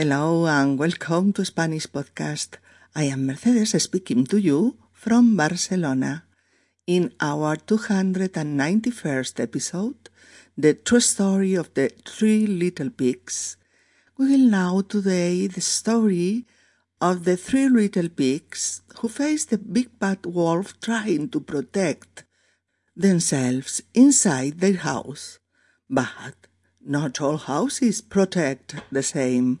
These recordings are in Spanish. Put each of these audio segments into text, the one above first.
Hello and welcome to Spanish Podcast. I am Mercedes speaking to you from Barcelona. In our 291st episode, The True Story of the Three Little Pigs, we will know today the story of the three little pigs who face the big bad wolf trying to protect themselves inside their house. But not all houses protect the same.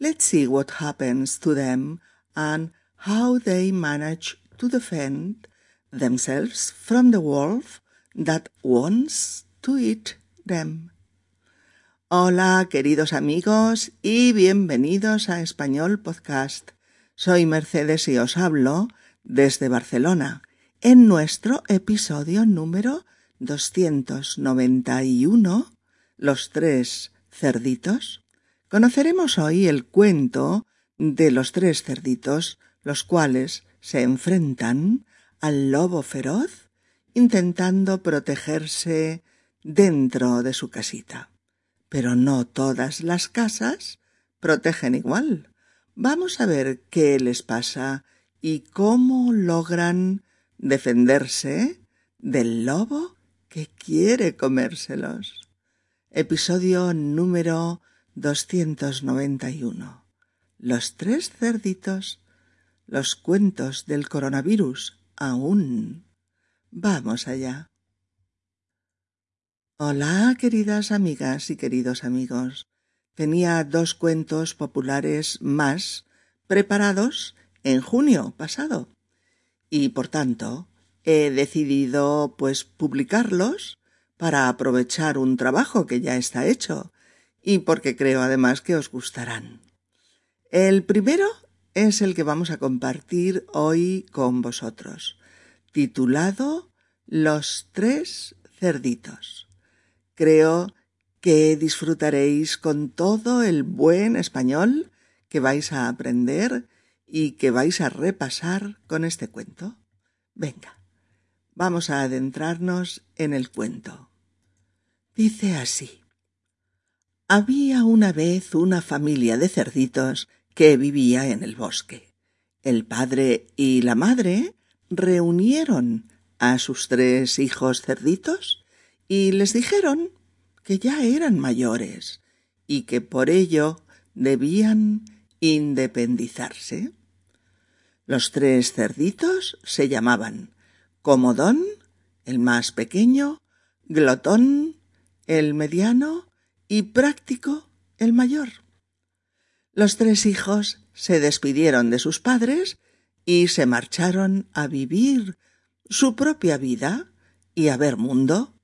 Let's see what happens to them and how they manage to defend themselves from the wolf that wants to eat them. Hola, queridos amigos, y bienvenidos a Español Podcast. Soy Mercedes y os hablo desde Barcelona, en nuestro episodio número 291, Los tres cerditos. Conoceremos hoy el cuento de los tres cerditos, los cuales se enfrentan al lobo feroz intentando protegerse dentro de su casita. Pero no todas las casas protegen igual. Vamos a ver qué les pasa y cómo logran defenderse del lobo que quiere comérselos. Episodio número 291. Los tres cerditos. Los cuentos del coronavirus aún. Vamos allá. Hola, queridas amigas y queridos amigos. Tenía dos cuentos populares más preparados en junio pasado y por tanto he decidido pues publicarlos para aprovechar un trabajo que ya está hecho y porque creo además que os gustarán. El primero es el que vamos a compartir hoy con vosotros, titulado Los tres cerditos. Creo que disfrutaréis con todo el buen español que vais a aprender y que vais a repasar con este cuento. Venga, vamos a adentrarnos en el cuento. Dice así. Había una vez una familia de cerditos que vivía en el bosque. El padre y la madre reunieron a sus tres hijos cerditos y les dijeron que ya eran mayores y que por ello debían independizarse. Los tres cerditos se llamaban Comodón, el más pequeño, Glotón, el mediano, y práctico el mayor. Los tres hijos se despidieron de sus padres y se marcharon a vivir su propia vida y a ver mundo.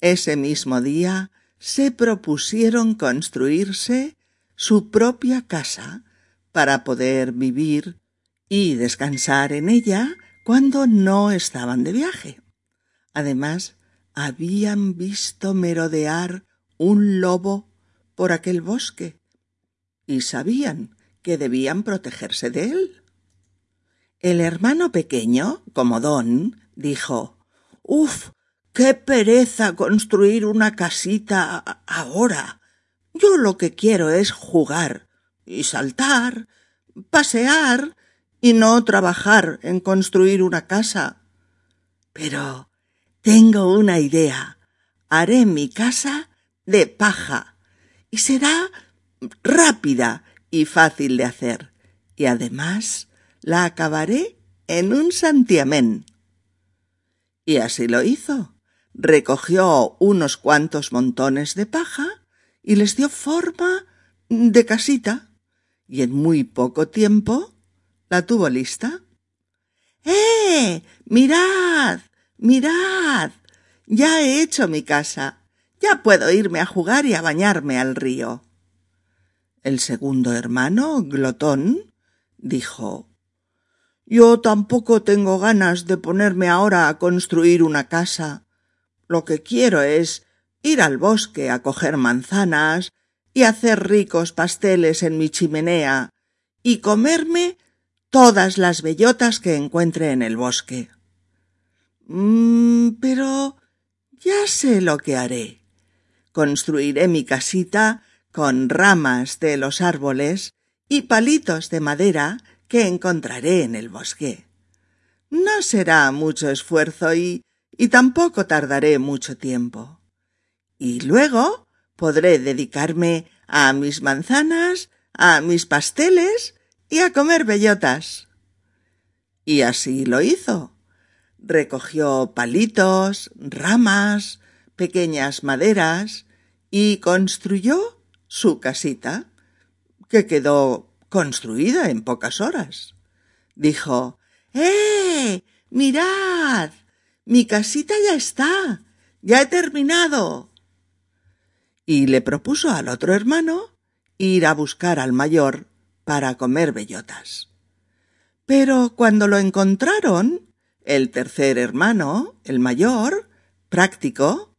Ese mismo día se propusieron construirse su propia casa para poder vivir y descansar en ella cuando no estaban de viaje. Además, habían visto merodear un lobo por aquel bosque y sabían que debían protegerse de él. El hermano pequeño, como Don, dijo Uf, qué pereza construir una casita ahora. Yo lo que quiero es jugar y saltar, pasear y no trabajar en construir una casa. Pero tengo una idea. Haré mi casa de paja y será rápida y fácil de hacer. Y además la acabaré en un santiamén. Y así lo hizo. Recogió unos cuantos montones de paja y les dio forma de casita. Y en muy poco tiempo la tuvo lista. ¡Eh! Mirad. Mirad. Ya he hecho mi casa. Ya puedo irme a jugar y a bañarme al río. El segundo hermano, Glotón, dijo Yo tampoco tengo ganas de ponerme ahora a construir una casa. Lo que quiero es ir al bosque a coger manzanas y hacer ricos pasteles en mi chimenea y comerme todas las bellotas que encuentre en el bosque. Mm, pero ya sé lo que haré construiré mi casita con ramas de los árboles y palitos de madera que encontraré en el bosque. No será mucho esfuerzo y, y tampoco tardaré mucho tiempo. Y luego podré dedicarme a mis manzanas, a mis pasteles y a comer bellotas. Y así lo hizo. Recogió palitos, ramas, pequeñas maderas y construyó su casita, que quedó construida en pocas horas. Dijo ¡Eh! Mirad. Mi casita ya está. Ya he terminado. Y le propuso al otro hermano ir a buscar al mayor para comer bellotas. Pero cuando lo encontraron, el tercer hermano, el mayor, práctico,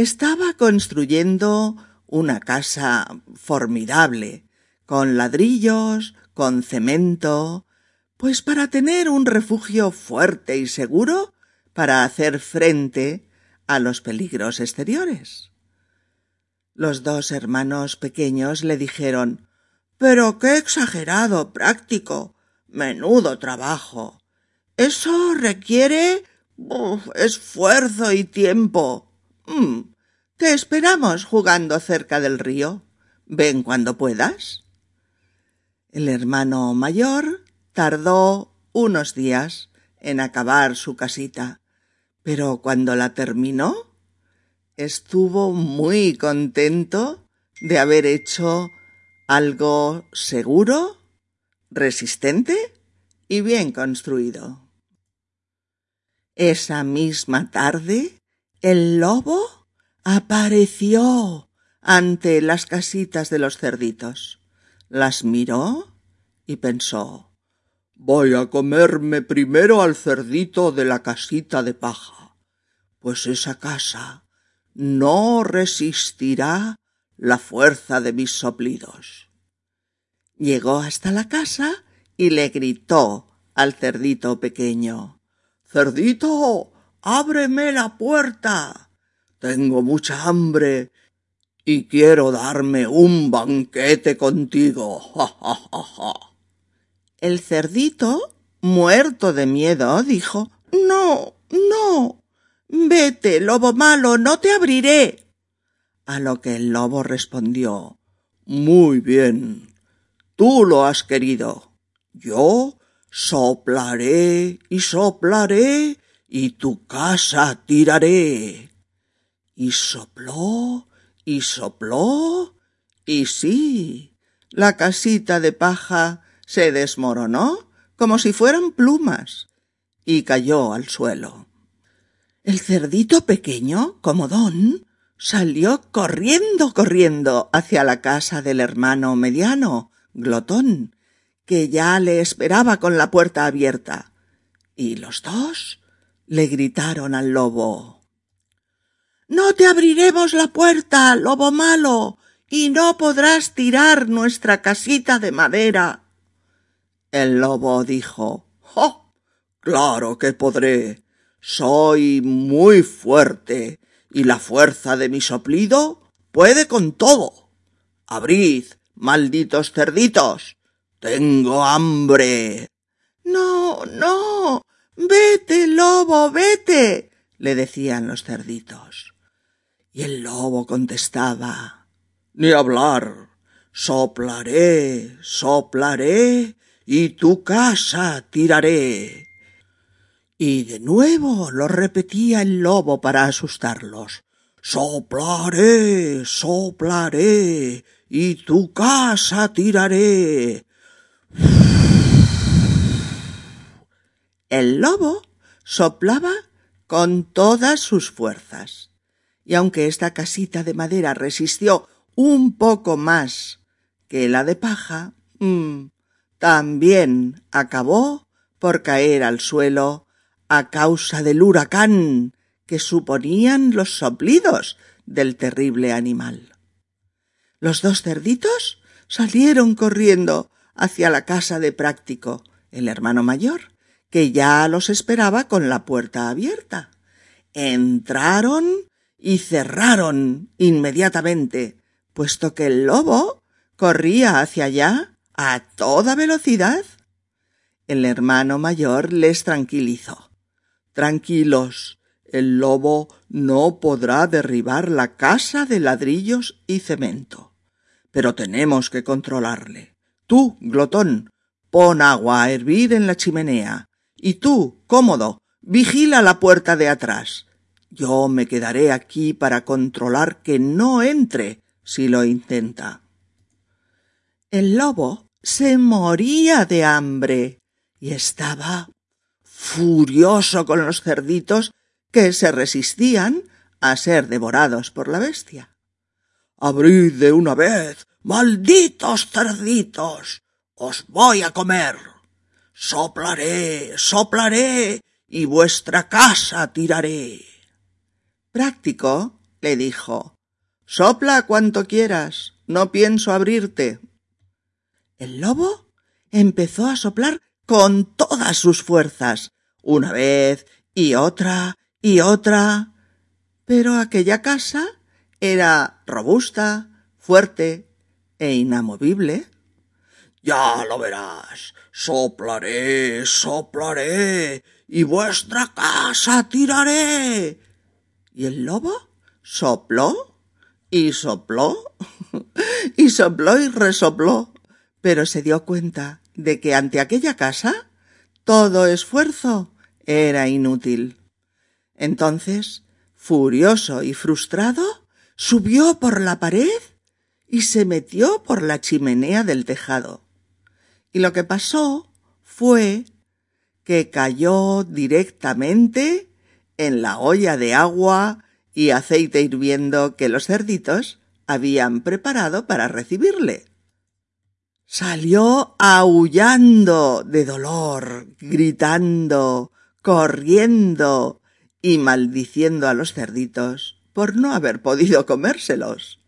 estaba construyendo una casa formidable, con ladrillos, con cemento, pues para tener un refugio fuerte y seguro para hacer frente a los peligros exteriores. Los dos hermanos pequeños le dijeron Pero qué exagerado, práctico. Menudo trabajo. Eso requiere esfuerzo y tiempo. Mm, te esperamos jugando cerca del río. Ven cuando puedas. El hermano mayor tardó unos días en acabar su casita, pero cuando la terminó, estuvo muy contento de haber hecho algo seguro, resistente y bien construido. Esa misma tarde, el lobo apareció ante las casitas de los cerditos. Las miró y pensó Voy a comerme primero al cerdito de la casita de paja, pues esa casa no resistirá la fuerza de mis soplidos. Llegó hasta la casa y le gritó al cerdito pequeño Cerdito, ábreme la puerta. Tengo mucha hambre y quiero darme un banquete contigo. Ja, ja, ja, ja. El cerdito, muerto de miedo, dijo No, no. Vete, lobo malo, no te abriré. A lo que el lobo respondió Muy bien. Tú lo has querido. Yo soplaré y soplaré y tu casa tiraré. Y sopló y sopló y sí, la casita de paja se desmoronó como si fueran plumas y cayó al suelo. El cerdito pequeño, comodón, salió corriendo, corriendo hacia la casa del hermano mediano, glotón, que ya le esperaba con la puerta abierta. Y los dos le gritaron al lobo No te abriremos la puerta, lobo malo, y no podrás tirar nuestra casita de madera. El lobo dijo ¡Oh! Claro que podré. Soy muy fuerte, y la fuerza de mi soplido puede con todo. Abrid, malditos cerditos, tengo hambre. No, no. Vete, lobo, vete. le decían los cerditos. Y el lobo contestaba Ni hablar. Soplaré, soplaré, y tu casa tiraré. Y de nuevo lo repetía el lobo para asustarlos. Soplaré, soplaré, y tu casa tiraré. El lobo soplaba con todas sus fuerzas, y aunque esta casita de madera resistió un poco más que la de paja, mmm, también acabó por caer al suelo a causa del huracán que suponían los soplidos del terrible animal. Los dos cerditos salieron corriendo hacia la casa de práctico, el hermano mayor, que ya los esperaba con la puerta abierta. Entraron y cerraron inmediatamente puesto que el lobo corría hacia allá a toda velocidad. El hermano mayor les tranquilizó. Tranquilos, el lobo no podrá derribar la casa de ladrillos y cemento. Pero tenemos que controlarle. Tú, glotón, pon agua a hervir en la chimenea. Y tú, cómodo, vigila la puerta de atrás. Yo me quedaré aquí para controlar que no entre si lo intenta. El lobo se moría de hambre y estaba furioso con los cerditos que se resistían a ser devorados por la bestia. Abrid de una vez, malditos cerditos. Os voy a comer. Soplaré, soplaré, y vuestra casa tiraré. Práctico, le dijo, sopla cuanto quieras, no pienso abrirte. El lobo empezó a soplar con todas sus fuerzas, una vez y otra y otra. Pero aquella casa era robusta, fuerte e inamovible. Ya lo verás. Soplaré, soplaré, y vuestra casa tiraré. Y el lobo sopló y sopló y sopló y resopló, pero se dio cuenta de que ante aquella casa todo esfuerzo era inútil. Entonces, furioso y frustrado, subió por la pared y se metió por la chimenea del tejado. Y lo que pasó fue que cayó directamente en la olla de agua y aceite hirviendo que los cerditos habían preparado para recibirle. Salió aullando de dolor, gritando, corriendo y maldiciendo a los cerditos por no haber podido comérselos.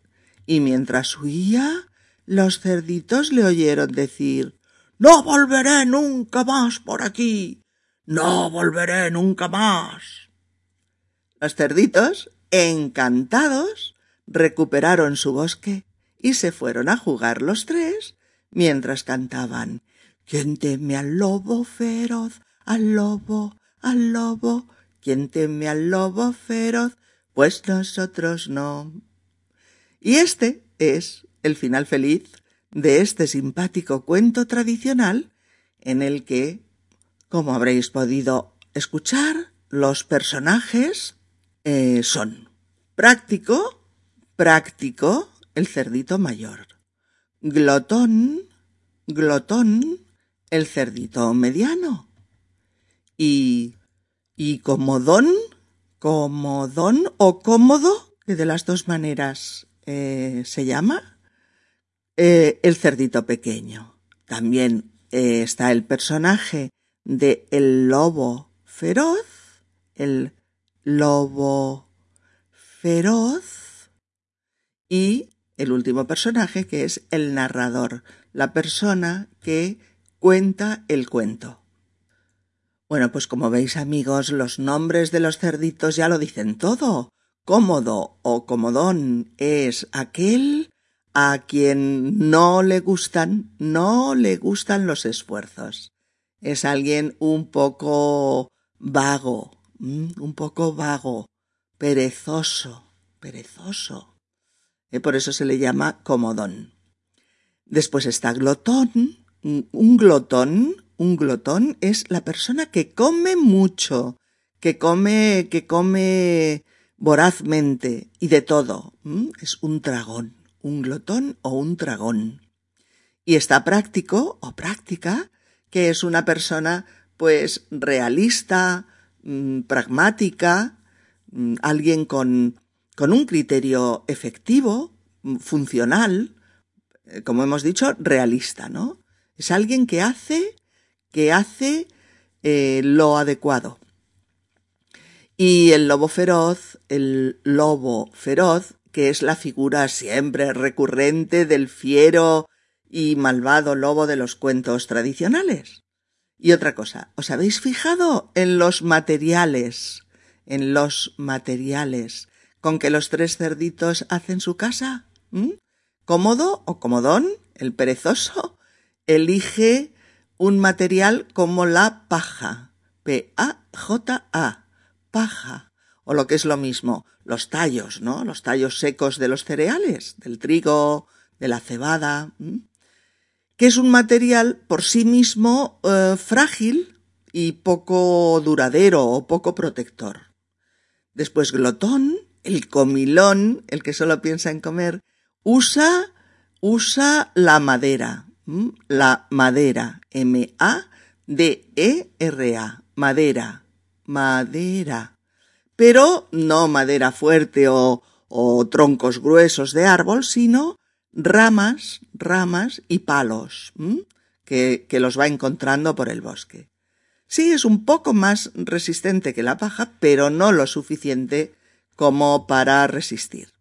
Y mientras huía, los cerditos le oyeron decir no volveré nunca más por aquí. No volveré nunca más. Los cerditos, encantados, recuperaron su bosque y se fueron a jugar los tres mientras cantaban ¿Quién teme al lobo feroz? Al lobo, al lobo. ¿Quién teme al lobo feroz? Pues nosotros no. Y este es el final feliz de este simpático cuento tradicional en el que, como habréis podido escuchar, los personajes eh, son práctico, práctico, el cerdito mayor, glotón, glotón, el cerdito mediano, y, y comodón, comodón o cómodo, que de las dos maneras eh, se llama, eh, el cerdito pequeño. También eh, está el personaje de el lobo feroz, el lobo feroz y el último personaje que es el narrador, la persona que cuenta el cuento. Bueno, pues como veis amigos, los nombres de los cerditos ya lo dicen todo. Cómodo o comodón es aquel a quien no le gustan, no le gustan los esfuerzos. Es alguien un poco vago, un poco vago, perezoso, perezoso. Y por eso se le llama comodón. Después está glotón. Un glotón, un glotón es la persona que come mucho, que come, que come vorazmente y de todo. Es un dragón un glotón o un dragón. Y está práctico o práctica, que es una persona pues realista, mm, pragmática, mm, alguien con, con un criterio efectivo, mm, funcional, eh, como hemos dicho, realista, ¿no? Es alguien que hace, que hace eh, lo adecuado. Y el lobo feroz, el lobo feroz, que es la figura siempre recurrente del fiero y malvado lobo de los cuentos tradicionales. Y otra cosa, ¿os habéis fijado en los materiales, en los materiales. Con que los tres cerditos hacen su casa? ¿Mm? cómodo o comodón, el perezoso, elige un material como la paja, P-A-J-A, paja, o lo que es lo mismo, los tallos, ¿no? Los tallos secos de los cereales, del trigo, de la cebada, que es un material por sí mismo eh, frágil y poco duradero o poco protector. Después glotón, el comilón, el que solo piensa en comer, usa, usa la madera, la madera, M-A-D-E-R-A, madera, madera. Pero no madera fuerte o, o troncos gruesos de árbol, sino ramas, ramas y palos que, que los va encontrando por el bosque. Sí, es un poco más resistente que la paja, pero no lo suficiente como para resistir.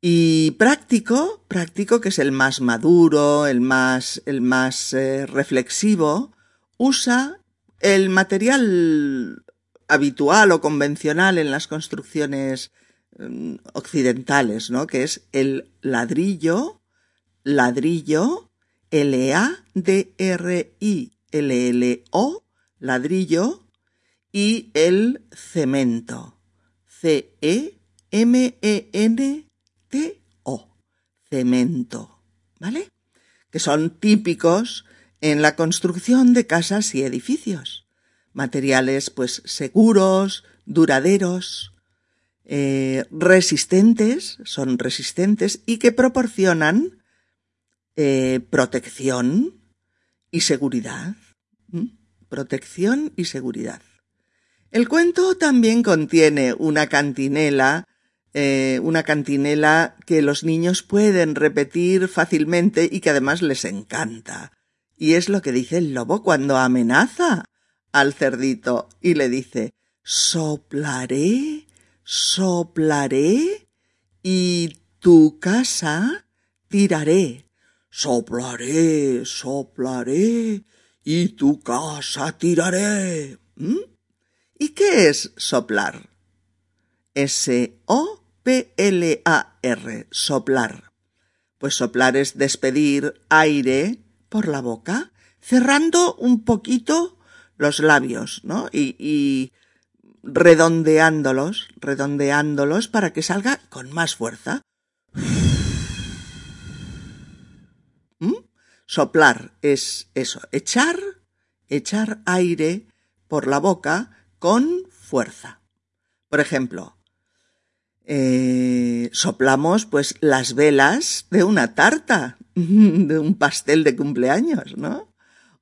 Y práctico, práctico, que es el más maduro, el más, el más eh, reflexivo, usa el material habitual o convencional en las construcciones occidentales, ¿no? Que es el ladrillo, ladrillo, L-A-D-R-I L-L-O, ladrillo, y el cemento, C-E-M-E-N-T-O, cemento, ¿vale? Que son típicos en la construcción de casas y edificios. Materiales, pues, seguros, duraderos, eh, resistentes, son resistentes y que proporcionan eh, protección y seguridad. Protección y seguridad. El cuento también contiene una cantinela, eh, una cantinela que los niños pueden repetir fácilmente y que además les encanta. Y es lo que dice el lobo cuando amenaza al cerdito y le dice soplaré, soplaré y tu casa tiraré. Soplaré, soplaré y tu casa tiraré. ¿Mm? ¿Y qué es soplar? S-O-P-L-A-R, soplar. Pues soplar es despedir aire por la boca, cerrando un poquito los labios, ¿no? Y, y redondeándolos, redondeándolos para que salga con más fuerza. Soplar es eso, echar, echar aire por la boca con fuerza. Por ejemplo, eh, soplamos pues las velas de una tarta, de un pastel de cumpleaños, ¿no?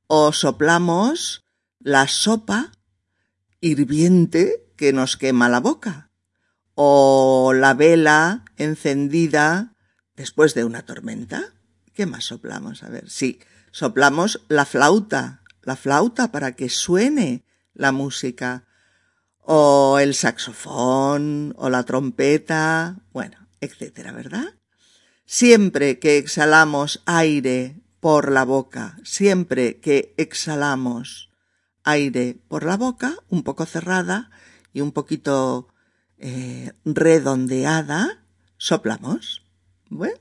O soplamos la sopa hirviente que nos quema la boca. O la vela encendida después de una tormenta. ¿Qué más soplamos? A ver, sí, soplamos la flauta, la flauta para que suene la música, o el saxofón, o la trompeta, bueno, etcétera, ¿verdad? Siempre que exhalamos aire por la boca, siempre que exhalamos aire por la boca, un poco cerrada y un poquito eh, redondeada, soplamos. Bueno,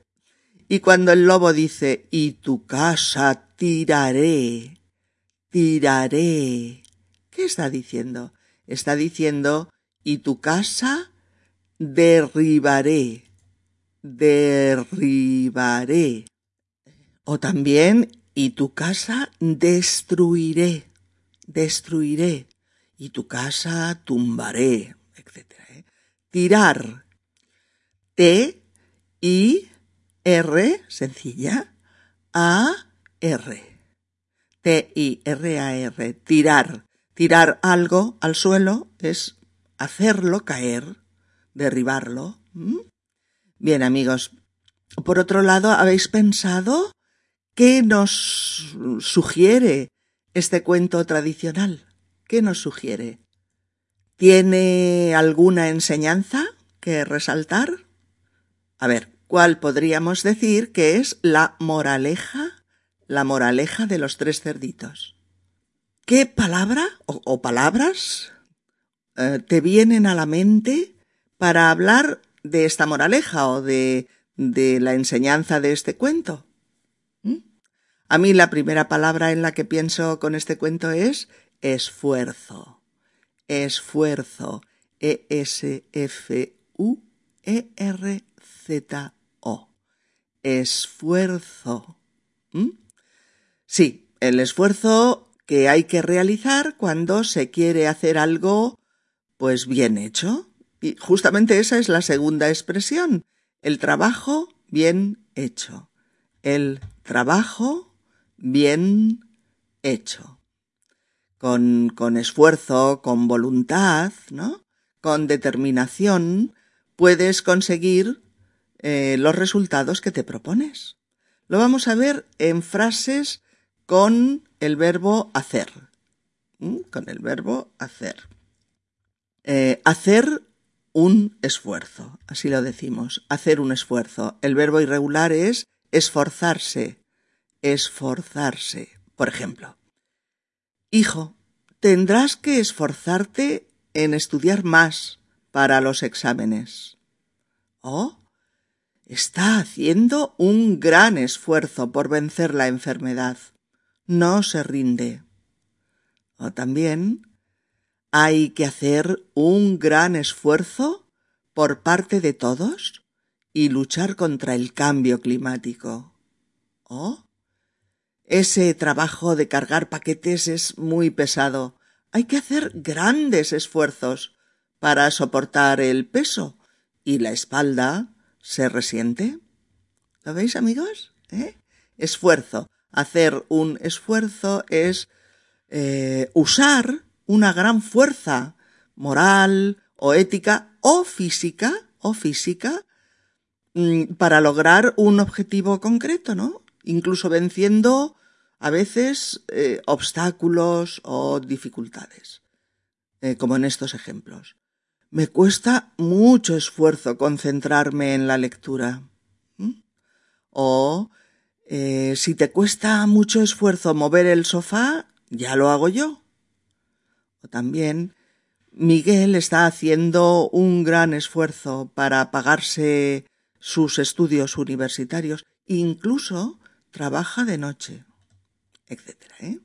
y cuando el lobo dice, y tu casa tiraré, tiraré, ¿qué está diciendo? Está diciendo, y tu casa derribaré, derribaré. O también, y tu casa destruiré, destruiré. Y tu casa tumbaré, etc. ¿eh? Tirar. T, y R, sencilla, A, R. T-I-R-A-R, tirar. Tirar algo al suelo es hacerlo caer, derribarlo. Bien, amigos. Por otro lado, ¿habéis pensado qué nos sugiere este cuento tradicional? ¿Qué nos sugiere? ¿Tiene alguna enseñanza que resaltar? A ver, ¿Cuál podríamos decir que es la moraleja, la moraleja de los tres cerditos. ¿Qué palabra o, palabras eh, te vienen a la mente para hablar de esta moraleja o de, de la enseñanza de este cuento? A mí la primera palabra en la que pienso con este cuento es esfuerzo. Esfuerzo. E-S-F-U-E-R-Z-O. Esfuerzo. ¿Mm? Sí, el esfuerzo que hay que realizar cuando se quiere hacer algo pues bien hecho. Y justamente esa es la segunda expresión, el trabajo bien hecho. El trabajo bien hecho. Con, con esfuerzo, con voluntad, ¿no? Con determinación, puedes conseguir eh, los resultados que te propones. Lo vamos a ver en frases con el verbo hacer. Con el verbo hacer. Eh, hacer un esfuerzo, así lo decimos, hacer un esfuerzo. El verbo irregular es esforzarse, esforzarse. Por ejemplo, hijo, tendrás que esforzarte en estudiar más para los exámenes. Oh, está haciendo un gran esfuerzo por vencer la enfermedad. No se rinde. O también, hay que hacer un gran esfuerzo por parte de todos y luchar contra el cambio climático. ¿Oh? Ese trabajo de cargar paquetes es muy pesado. Hay que hacer grandes esfuerzos para soportar el peso y la espalda se resiente. ¿Lo veis, amigos? ¿Eh? Esfuerzo. Hacer un esfuerzo es eh, usar una gran fuerza moral o ética o física o física mm, para lograr un objetivo concreto, ¿no? Incluso venciendo a veces eh, obstáculos o dificultades, eh, como en estos ejemplos. Me cuesta mucho esfuerzo concentrarme en la lectura. O eh, si te cuesta mucho esfuerzo mover el sofá, ya lo hago yo. O también Miguel está haciendo un gran esfuerzo para pagarse sus estudios universitarios, incluso trabaja de noche, etc. ¿eh?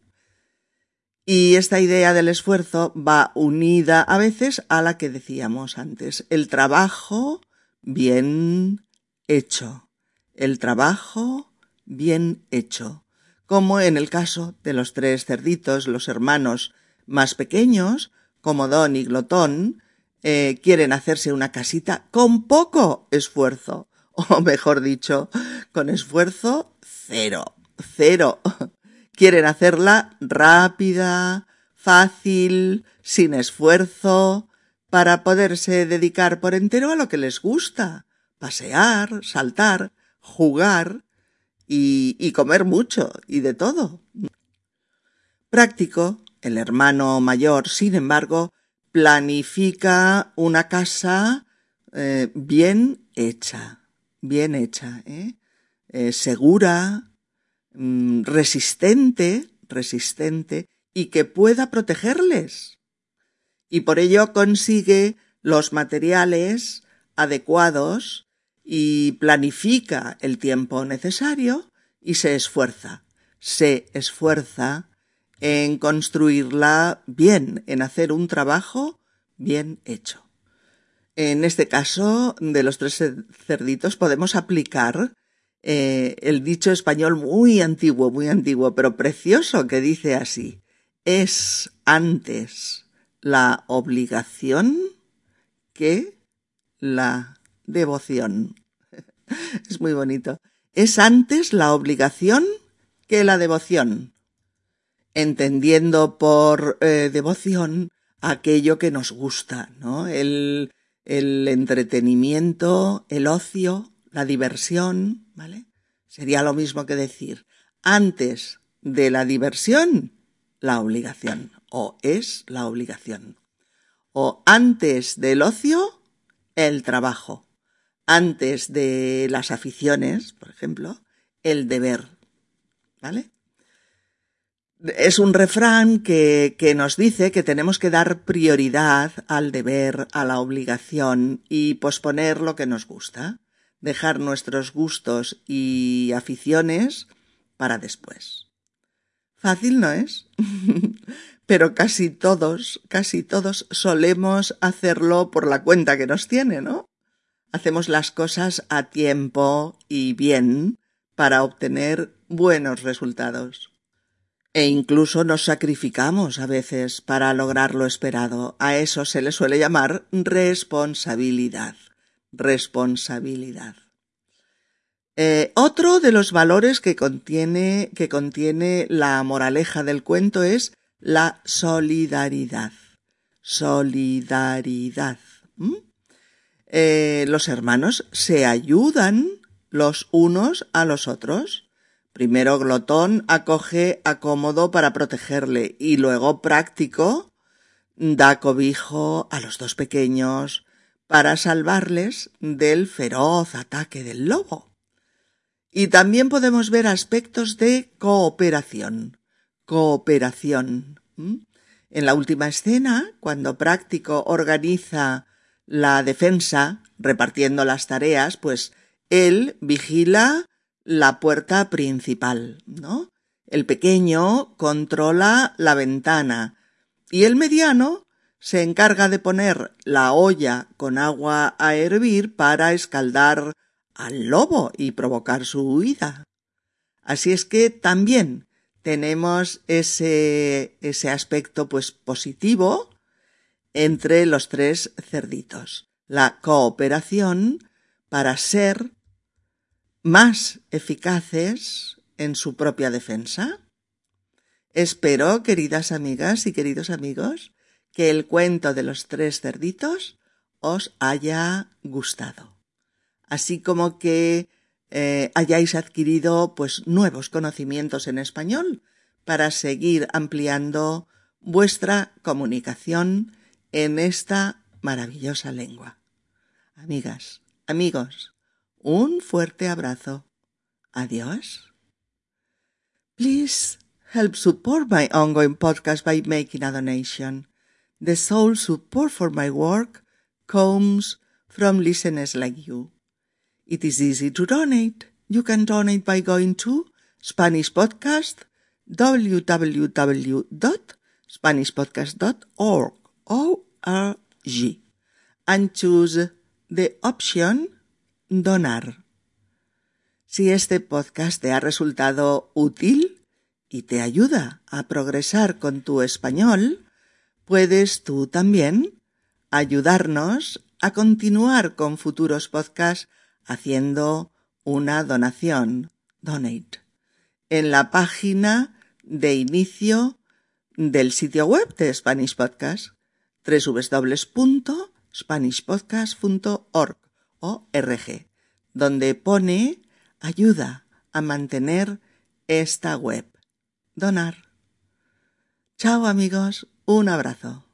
Y esta idea del esfuerzo va unida a veces a la que decíamos antes, el trabajo bien hecho, el trabajo bien hecho, como en el caso de los tres cerditos, los hermanos más pequeños, como Don y Glotón, eh, quieren hacerse una casita con poco esfuerzo, o mejor dicho, con esfuerzo cero, cero. Quieren hacerla rápida, fácil, sin esfuerzo, para poderse dedicar por entero a lo que les gusta, pasear, saltar, jugar y, comer mucho y de todo. Práctico el hermano mayor, sin embargo, planifica una casa eh, bien hecha, bien hecha, ¿eh? Eh, segura, mm, resistente, resistente, y que pueda protegerles. Y por ello consigue los materiales adecuados y planifica el tiempo necesario y se esfuerza, se esfuerza en construirla bien, en hacer un trabajo bien hecho. En este caso de los tres cerditos podemos aplicar eh, el dicho español muy antiguo, muy antiguo, pero precioso, que dice así, es antes la obligación que la devoción. es muy bonito. Es antes la obligación que la devoción entendiendo por eh, devoción aquello que nos gusta, ¿no? El, el entretenimiento, el ocio, la diversión, ¿vale? Sería lo mismo que decir, antes de la diversión, la obligación, o es la obligación. O antes del ocio, el trabajo. Antes de las aficiones, por ejemplo, el deber. ¿Vale? Es un refrán que, que, nos dice que tenemos que dar prioridad al deber, a la obligación y posponer lo que nos gusta. Dejar nuestros gustos y aficiones para después. Fácil no es, pero casi todos, casi todos solemos hacerlo por la cuenta que nos tiene, ¿no? Hacemos las cosas a tiempo y bien para obtener buenos resultados. E incluso nos sacrificamos a veces para lograr lo esperado. A eso se le suele llamar responsabilidad. Responsabilidad. Eh, otro de los valores que contiene, que contiene la moraleja del cuento es la solidaridad. Solidaridad. Eh, los hermanos se ayudan los unos a los otros. Primero Glotón acoge a Cómodo para protegerle y luego Práctico da cobijo a los dos pequeños para salvarles del feroz ataque del lobo. Y también podemos ver aspectos de cooperación. Cooperación. En la última escena, cuando Práctico organiza la defensa, repartiendo las tareas, pues él vigila la puerta principal, ¿no? El pequeño controla la ventana y el mediano se encarga de poner la olla con agua a hervir para escaldar al lobo y provocar su huida. Así es que también tenemos ese, ese aspecto pues positivo entre los tres cerditos. La cooperación para ser más eficaces en su propia defensa. Espero, queridas amigas y queridos amigos, que el cuento de los tres cerditos os haya gustado así como que eh, hayáis adquirido pues nuevos conocimientos en español para seguir ampliando vuestra comunicación en esta maravillosa lengua. Amigas, amigos, un fuerte abrazo. Adiós. Please help support my ongoing podcast by making a donation. The sole support for my work comes from listeners like you. It is easy to donate. You can donate by going to Spanish Podcast, www.spanishpodcast.org, O-R-G, and choose the option Donar. Si este podcast te ha resultado útil y te ayuda a progresar con tu español, puedes tú también ayudarnos a continuar con futuros podcasts haciendo una donación, donate, en la página de inicio del sitio web de Spanish Podcast, www.spanishpodcast.org, donde pone ayuda a mantener esta web. Donar. Chao amigos, un abrazo.